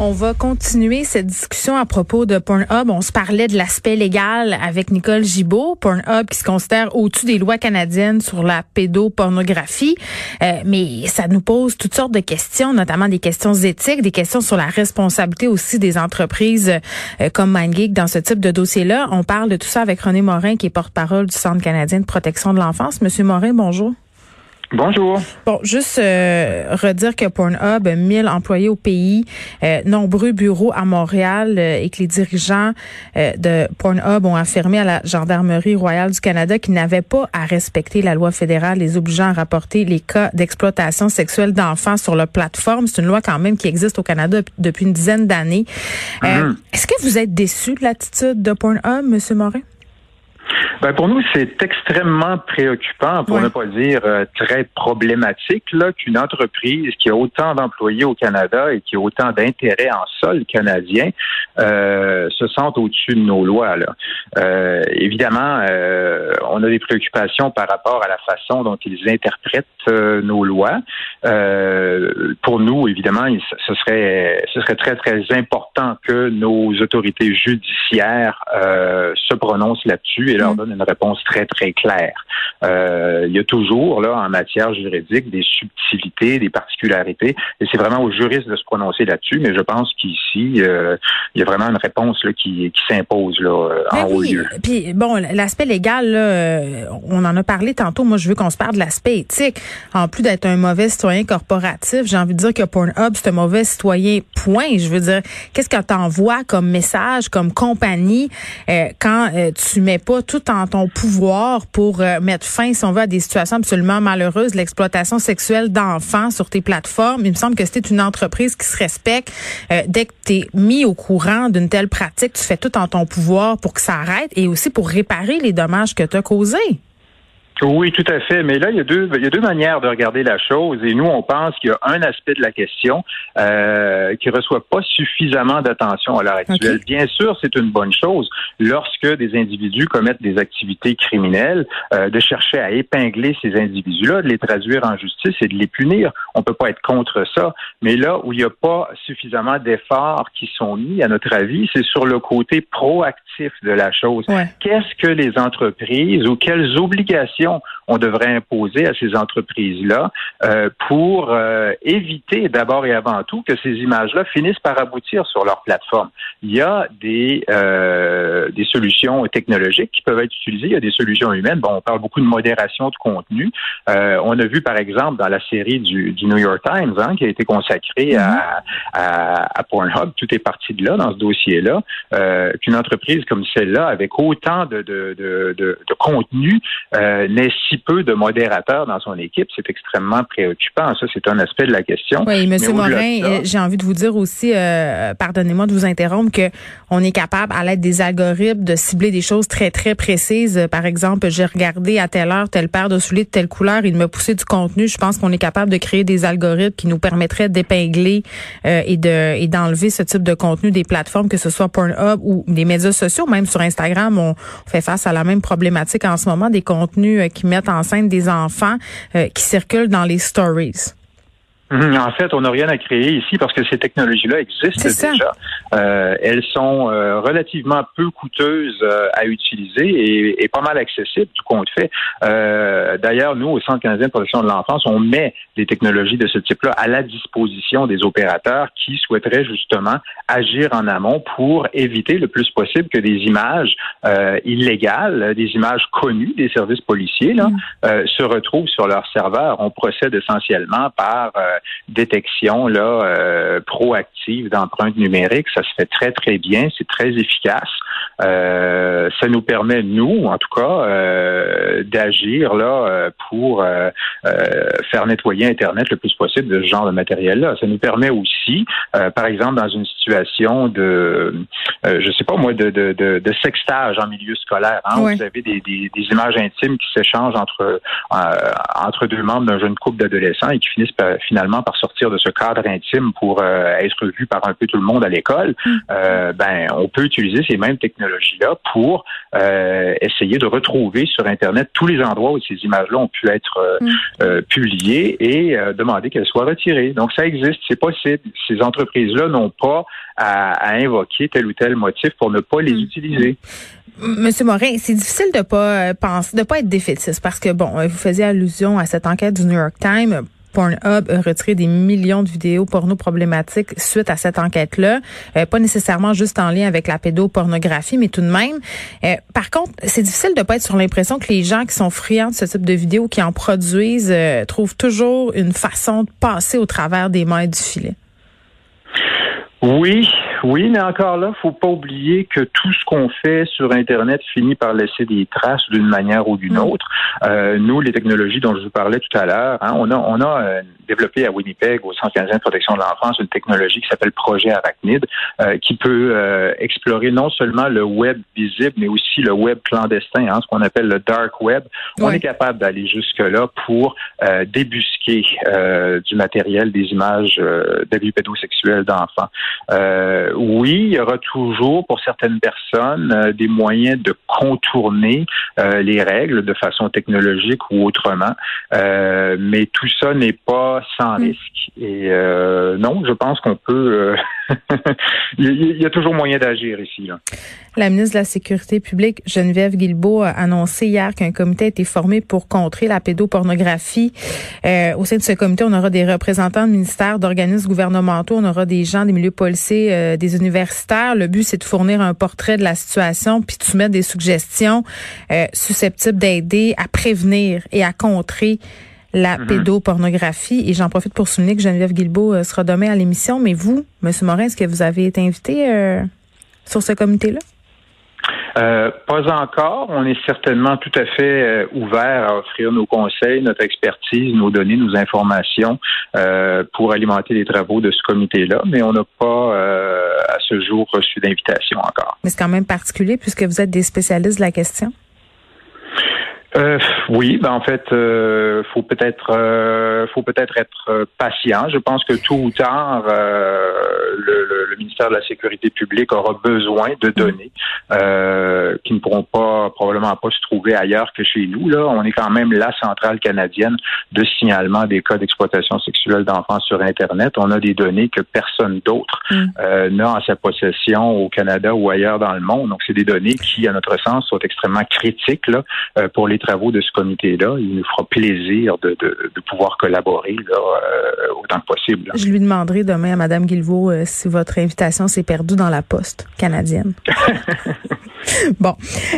On va continuer cette discussion à propos de Pornhub. On se parlait de l'aspect légal avec Nicole Gibault. Pornhub qui se considère au-dessus des lois canadiennes sur la pédopornographie. Euh, mais ça nous pose toutes sortes de questions, notamment des questions éthiques, des questions sur la responsabilité aussi des entreprises euh, comme MindGeek dans ce type de dossier-là. On parle de tout ça avec René Morin, qui est porte-parole du Centre canadien de protection de l'enfance. Monsieur Morin, bonjour. Bonjour. Bon, juste euh, redire que Pornhub a 1000 employés au pays, euh, nombreux bureaux à Montréal euh, et que les dirigeants de Pornhub ont affirmé à la Gendarmerie royale du Canada qu'ils n'avaient pas à respecter la loi fédérale les obligeant à rapporter les cas d'exploitation sexuelle d'enfants sur leur plateforme. C'est une loi quand même qui existe au Canada depuis une dizaine d'années. Mm-hmm. Est-ce que vous êtes déçu de l'attitude de Pornhub, Monsieur Morin? Ben pour nous, c'est extrêmement préoccupant, pour ne pas dire euh, très problématique, là, qu'une entreprise qui a autant d'employés au Canada et qui a autant d'intérêts en sol canadien euh, se sente au-dessus de nos lois. Là. Euh, évidemment, on a des préoccupations par rapport à la façon dont ils interprètent nos lois. pour nous, évidemment, ce serait ce serait très très important que nos autorités judiciaires se prononcent là-dessus et leur mm. donnent une réponse très, très claire. Euh, il y a toujours, là, en matière juridique, des subtilités, des particularités, et c'est vraiment aux juristes de se prononcer là-dessus, mais je pense qu'ici, euh, il y a vraiment une réponse là, qui, qui s'impose là, euh, en haut lieu. Puis, bon, l'aspect légal, là, on en a parlé tantôt. Moi, je veux qu'on se parle de l'aspect éthique. En plus d'être un mauvais citoyen corporatif, j'ai envie de dire que Pornhub, c'est un mauvais citoyen, point. Je veux dire, qu'est-ce que tu envoies comme message, comme compagnie, quand tu mets pas tout en ton pouvoir pour euh, mettre fin, si on veut, à des situations absolument malheureuses, l'exploitation sexuelle d'enfants sur tes plateformes. Il me semble que c'est une entreprise qui se respecte. Euh, dès que tu mis au courant d'une telle pratique, tu fais tout en ton pouvoir pour que ça arrête et aussi pour réparer les dommages que tu as causés. Oui, tout à fait. Mais là, il y a deux, il y a deux manières de regarder la chose. Et nous, on pense qu'il y a un aspect de la question euh, qui reçoit pas suffisamment d'attention à l'heure actuelle. Bien sûr, c'est une bonne chose lorsque des individus commettent des activités criminelles, euh, de chercher à épingler ces individus-là, de les traduire en justice et de les punir. On peut pas être contre ça. Mais là où il n'y a pas suffisamment d'efforts qui sont mis, à notre avis, c'est sur le côté proactif de la chose. Qu'est-ce que les entreprises ou quelles obligations on devrait imposer à ces entreprises-là euh, pour euh, éviter d'abord et avant tout que ces images-là finissent par aboutir sur leur plateforme. Il y a des, euh, des solutions technologiques qui peuvent être utilisées, il y a des solutions humaines. Bon, on parle beaucoup de modération de contenu. on a vu par exemple dans la série du, New York Times hein, qui a été consacrée à, à, Pornhub, tout est parti de là dans ce dossier-là, qu'une entreprise comme celle-là, avec autant de, de, de, de, de contenu, si peu de modérateurs dans son équipe, c'est extrêmement préoccupant. Ça, c'est un aspect de la question. Oui, Monsieur Morin, euh, j'ai envie de vous dire aussi, euh, pardonnez-moi de vous interrompre, que on est capable, à l'aide des algorithmes, de cibler des choses très, très précises. Par exemple, j'ai regardé à telle heure telle paire de souliers de telle couleur, il me poussait du contenu. Je pense qu'on est capable de créer des algorithmes qui nous permettraient d'épingler euh, et de et d'enlever ce type de contenu des plateformes, que ce soit Pornhub ou des médias sociaux, même sur Instagram, on fait face à la même problématique en ce moment, des contenus qui mettent en scène des enfants euh, qui circulent dans les stories. Mhm. En fait, on n'a rien à créer ici parce que ces technologies-là existent déjà. Euh, elles sont euh, relativement peu coûteuses euh, à utiliser et, et, pas mal accessibles, tout compte fait. Euh, D'ailleurs, nous, au Centre canadien de protection de l'enfance, on met des technologies de ce type-là à la disposition des opérateurs qui souhaiteraient justement agir en amont pour éviter le plus possible que des images euh, illégales, des images connues des services policiers, là, mm. se retrouvent sur leur serveur. On procède essentiellement par détection là euh, proactive d'empreintes numériques. Ça se fait très très bien, c'est très efficace. Euh, ça nous permet nous, en tout cas, euh, d'agir là pour faire nettoyer Internet le plus possible de ce genre de matériel-là. Ça nous permet aussi, par exemple, dans une situation de, je sais pas moi, de, de, de, sextage en milieu scolaire. Hein, Vous avez des, des, des, images intimes qui s'échangent entre entre deux membres d'un jeune couple d'adolescents et qui finissent par, finalement par sortir de ce cadre intime pour être vu par un peu tout le monde à l'école, mm. ben on peut utiliser ces mêmes pour essayer de retrouver sur Internet tous les endroits où ces images-là ont pu être mm. publiées et demander qu'elles soient retirées. Donc ça existe, c'est possible. Ces entreprises-là n'ont pas à, invoquer tel ou tel motif pour ne pas les mm. utiliser. Monsieur Morin, c'est difficile de pas penser, de pas être défaitiste parce que bon, vous faisiez allusion à cette enquête du New York Times. Pornhub a retiré des millions de vidéos porno problématiques suite à cette enquête-là. Euh, pas nécessairement juste en lien avec la pédopornographie, mais tout de même. Euh, par contre, c'est difficile de pas être sur l'impression que les gens qui sont friands de ce type de vidéos, qui en produisent, euh, trouvent toujours une façon de passer au travers des mailles du filet. Oui, oui, mais encore là, faut pas oublier que tout ce qu'on fait sur Internet finit par laisser des traces d'une manière ou d'une mm. autre. Euh, nous, les technologies dont je vous parlais tout à l'heure, hein, on a, on a euh, développé à Winnipeg, au Centre canadien de protection de l'enfance, une technologie qui s'appelle Projet Arachnid, euh, qui peut euh, explorer non seulement le web visible, mais aussi le web clandestin, hein, ce qu'on appelle le dark web. On est capable d'aller jusque-là pour euh, débusquer du matériel, des images d'abus pédosexuels d'enfants. Oui, il y aura toujours pour certaines personnes des moyens de contourner les règles de façon technologique ou autrement, mais tout ça n'est pas sans mm. risque. Et euh, non, je pense qu'on peut. Euh, il y a toujours moyen d'agir ici. Là. La ministre de la Sécurité publique, Geneviève Guilbeault, a annoncé hier qu'un comité a été formé pour contrer la pédopornographie. Euh, au sein de ce comité, on aura des représentants de ministères, d'organismes gouvernementaux, on aura des gens des milieux policiers, des universitaires. Le but, c'est de fournir un portrait de la situation puis de soumettre des suggestions susceptibles d'aider à prévenir et à contrer la mhm. pédopornographie. Et j'en profite pour souligner que Geneviève Guilbeault euh, sera demain à l'émission. Mais vous, M. Morin, est-ce que vous avez été invité euh, sur ce comité-là? Euh, pas encore. On est certainement tout à fait ouvert à offrir nos conseils, notre expertise, nos données, nos informations pour alimenter les travaux de ce comité-là, mais on n'a pas à ce jour reçu d'invitation encore. Mais c'est quand même particulier puisque vous êtes des spécialistes de la question. Euh, oui, ben en fait, euh, faut peut-être, euh, faut peut-être être euh, patient. Je pense que tôt ou tard, le, le, ministère de la Sécurité publique aura besoin de données qui ne pourront pas probablement pas se trouver ailleurs que chez nous. Là, on est quand même la centrale canadienne de signalement des cas d'exploitation sexuelle d'enfants sur Internet. On a des données que personne d'autre mm. n'a en sa possession au Canada ou ailleurs dans le monde. Donc, c'est des données qui, à notre sens, sont extrêmement critiques là, pour les travaux de ce comité-là. Il nous fera plaisir de, pouvoir collaborer euh, autant que possible. Je lui demanderai demain à Mme Guilvaux euh, si votre invitation s'est perdue dans la poste canadienne. bon,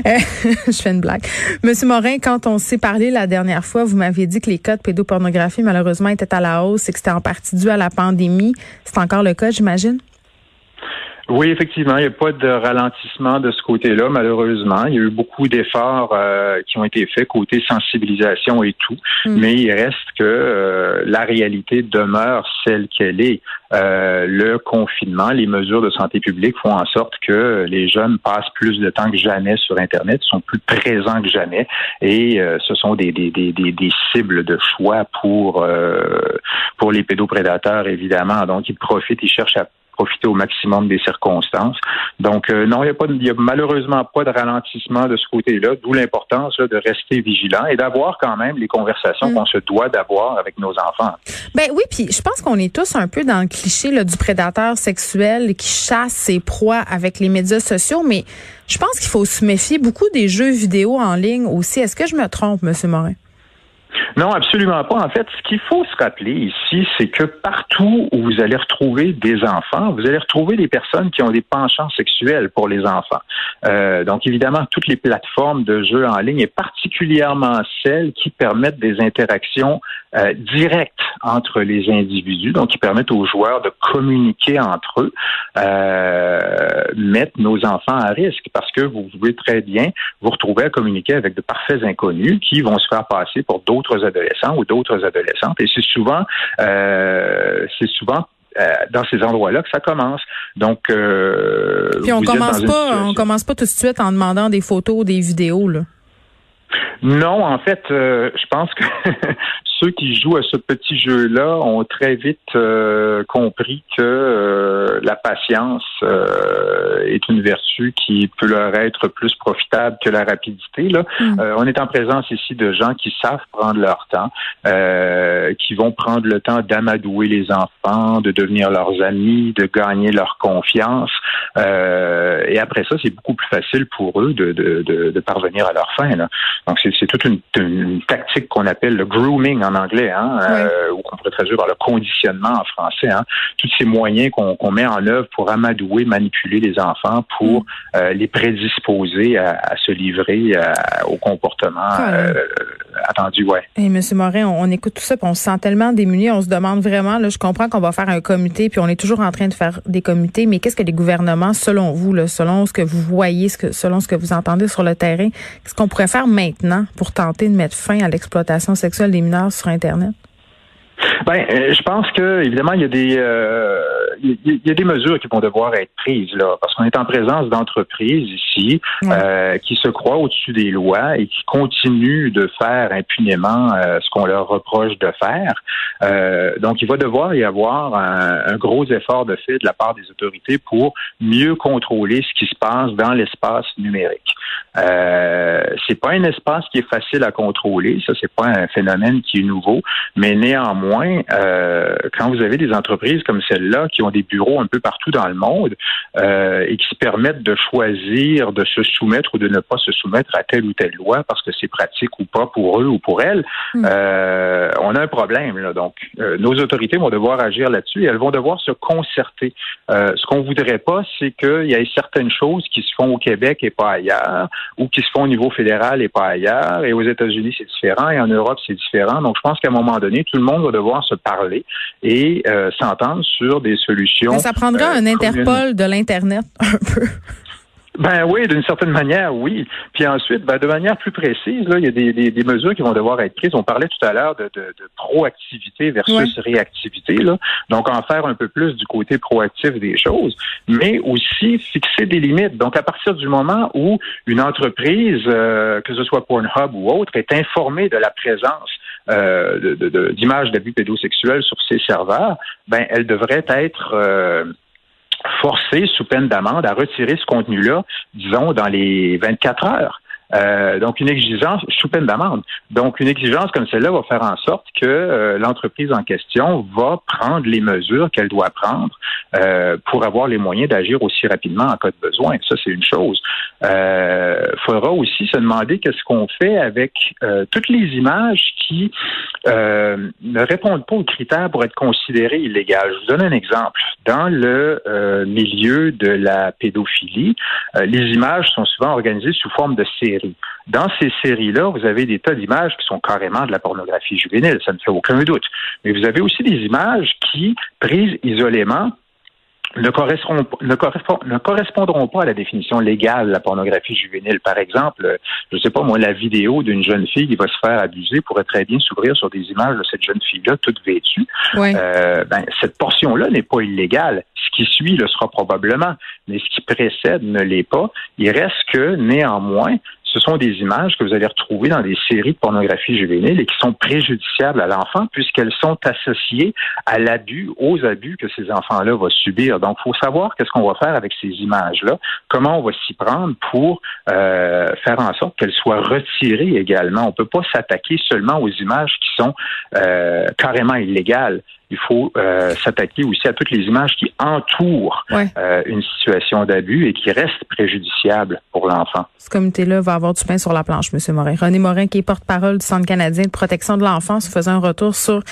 euh, je fais une blague. Monsieur Morin, quand on s'est parlé la dernière fois, vous m'aviez dit que les cas de pédopornographie, malheureusement, étaient à la hausse et que c'était en partie dû à la pandémie. C'est encore le cas, j'imagine? Oui, effectivement, il n'y a pas de ralentissement de ce côté-là, malheureusement. Il y a eu beaucoup d'efforts euh, qui ont été faits côté sensibilisation et tout, mm. mais il reste que euh, la réalité demeure celle qu'elle est. Euh, le confinement, les mesures de santé publique font en sorte que les jeunes passent plus de temps que jamais sur Internet, sont plus présents que jamais, et ce sont des, des, des, des, cibles de choix pour pour les pédoprédateurs, évidemment. Donc, ils profitent, ils cherchent à profiter au maximum des circonstances. Donc, euh, non, il n'y a, malheureusement pas de ralentissement de ce côté-là, d'où l'importance de rester vigilant et d'avoir quand même les conversations mm. qu'on se doit d'avoir avec nos enfants. Ben oui, puis je pense qu'on est tous un peu dans le cliché là, du prédateur sexuel qui chasse ses proies avec les médias sociaux, mais je pense qu'il faut se méfier beaucoup des jeux vidéo en ligne aussi. Est-ce que je me trompe, M. Morin? Non, absolument pas. En fait, ce qu'il faut se rappeler ici, c'est que partout où vous allez retrouver des enfants, vous allez retrouver des personnes qui ont des penchants sexuels pour les enfants. Euh, donc, évidemment, toutes les plateformes de jeux en ligne et particulièrement celles qui permettent des interactions euh, directes entre les individus, donc qui permettent aux joueurs de communiquer entre eux, euh, mettent nos enfants à risque parce que vous pouvez très bien vous retrouver à communiquer avec de parfaits inconnus qui vont se faire passer pour d'autres d'autres adolescents ou d'autres adolescentes. Et c'est souvent, euh, c'est souvent euh, dans ces endroits-là que ça commence. Donc, euh, puis on commence pas, on commence pas tout de suite en demandant des photos, des vidéos là. Non, en fait, je pense que ceux qui jouent à ce petit jeu-là ont très vite euh, compris que euh, la patience euh, est une vertu qui peut leur être plus profitable que la rapidité. Là. Mm. on est en présence ici de gens qui savent prendre leur temps, qui vont prendre le temps d'amadouer les enfants, de devenir leurs amis, de gagner leur confiance. et après ça, c'est beaucoup plus facile pour eux de, de, de, parvenir à leur fin. Là. Donc, c'est toute une, une tactique qu'on appelle le grooming en anglais, hein, euh, ou qu'on pourrait traduire par le conditionnement en français. Hein, tous ces moyens qu'on met en œuvre pour amadouer, manipuler les enfants, pour mm. euh, les prédisposer à, se livrer euh, au comportement attendu. Ouais. Et Monsieur Morin, on, écoute tout ça, puis on se sent tellement démuni, on se demande vraiment. Là, je comprends qu'on va faire un comité, puis on est toujours en train de faire des comités, mais qu'est-ce que les gouvernements, selon vous, là, selon ce que vous voyez, ce que, selon ce que vous entendez sur le terrain, qu'est-ce qu'on pourrait faire maintenant pour tenter de mettre fin à l'exploitation sexuelle des mineurs sur Internet? Ben, euh, je pense que évidemment il y a des euh, il y a des mesures qui vont devoir être prises là, parce qu'on est en présence d'entreprises ici euh, qui se croient au-dessus des lois et qui continuent de faire impunément ce qu'on leur reproche de faire. donc, il va devoir y avoir un, gros effort de fait de la part des autorités pour mieux contrôler ce qui se passe dans l'espace numérique. Euh, c'est pas un espace qui est facile à contrôler, ça c'est pas un phénomène qui est nouveau, mais néanmoins, euh, quand vous avez des entreprises comme celle-là qui ont des bureaux un peu partout dans le monde euh, et qui se permettent de choisir de se soumettre ou de ne pas se soumettre à telle ou telle loi parce que c'est pratique ou pas pour eux ou pour elles, hmm. euh, on a un problème. Là. Donc, euh, nos autorités vont devoir agir là-dessus et elles vont devoir se concerter. ce qu'on voudrait pas, c'est qu'il y ait certaines choses qui se font au Québec et pas ailleurs ou qui se font au niveau fédéral et pas ailleurs. Et aux États-Unis, c'est différent. Et en Europe, c'est différent. Donc, je pense qu'à un moment donné, tout le monde va devoir se parler et euh, s'entendre sur des solutions. ça prendra euh, un Interpol de l'Internet, un peu. Ben oui, d'une certaine manière, oui. Puis ensuite, ben, de manière plus précise, là, il y a des, des, mesures qui vont devoir être prises. On parlait tout à l'heure de, de, de, proactivité versus réactivité. Là. Donc, en faire un peu plus du côté proactif des choses, mais aussi fixer des limites. Donc, à partir du moment où une entreprise, euh, que ce soit Pornhub ou autre, est informée de la présence euh, d'images d'abus pédosexuels sur ses serveurs, ben, elle devrait être... Euh, forcé, sous peine d'amende, à retirer ce contenu-là, disons, dans les 24 heures. Euh, donc, une exigence sous peine d'amende. Donc, une exigence comme celle-là va faire en sorte que euh, l'entreprise en question va prendre les mesures qu'elle doit prendre euh, pour avoir les moyens d'agir aussi rapidement en cas de besoin. Ça, c'est une chose. Il faudra aussi se demander qu'est-ce qu'on fait avec toutes les images qui ne répondent pas aux critères pour être considérées illégales. Je vous donne un exemple. Dans le milieu de la pédophilie, les images sont souvent organisées sous forme de séries. Dans ces séries-là, vous avez des tas d'images qui sont carrément de la pornographie juvénile, ça ne fait aucun doute. Mais vous avez aussi des images qui, prises isolément, ne correspondront, ne, correspondront pas à la définition légale de la pornographie juvénile. Par exemple, je ne sais pas moi, la vidéo d'une jeune fille qui va se faire abuser pourrait très bien s'ouvrir sur des images de cette jeune fille-là toute vêtue. Euh, ben, cette portion-là n'est pas illégale. Ce qui suit le sera probablement, mais ce qui précède ne l'est pas. Il reste que néanmoins, ce sont des images que vous allez retrouver dans des séries de pornographie juvénile et qui sont préjudiciables à l'enfant puisqu'elles sont associées à l'abus, aux abus que ces enfants-là vont subir. Donc, il faut savoir qu'est-ce qu'on va faire avec ces images-là, comment on va s'y prendre pour euh, faire en sorte qu'elles soient retirées également. On ne peut pas s'attaquer seulement aux images qui sont euh, carrément illégales il faut euh, s'attaquer aussi à toutes les images qui entourent euh, une situation d'abus et qui restent préjudiciables pour l'enfant. Ce comité-là va avoir du pain sur la planche, M. Morin. René Morin, qui est porte-parole du Centre canadien de protection de l'enfance, faisait un retour sur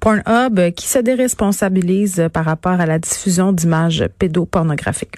Pornhub qui se déresponsabilise par rapport à la diffusion d'images pédopornographiques.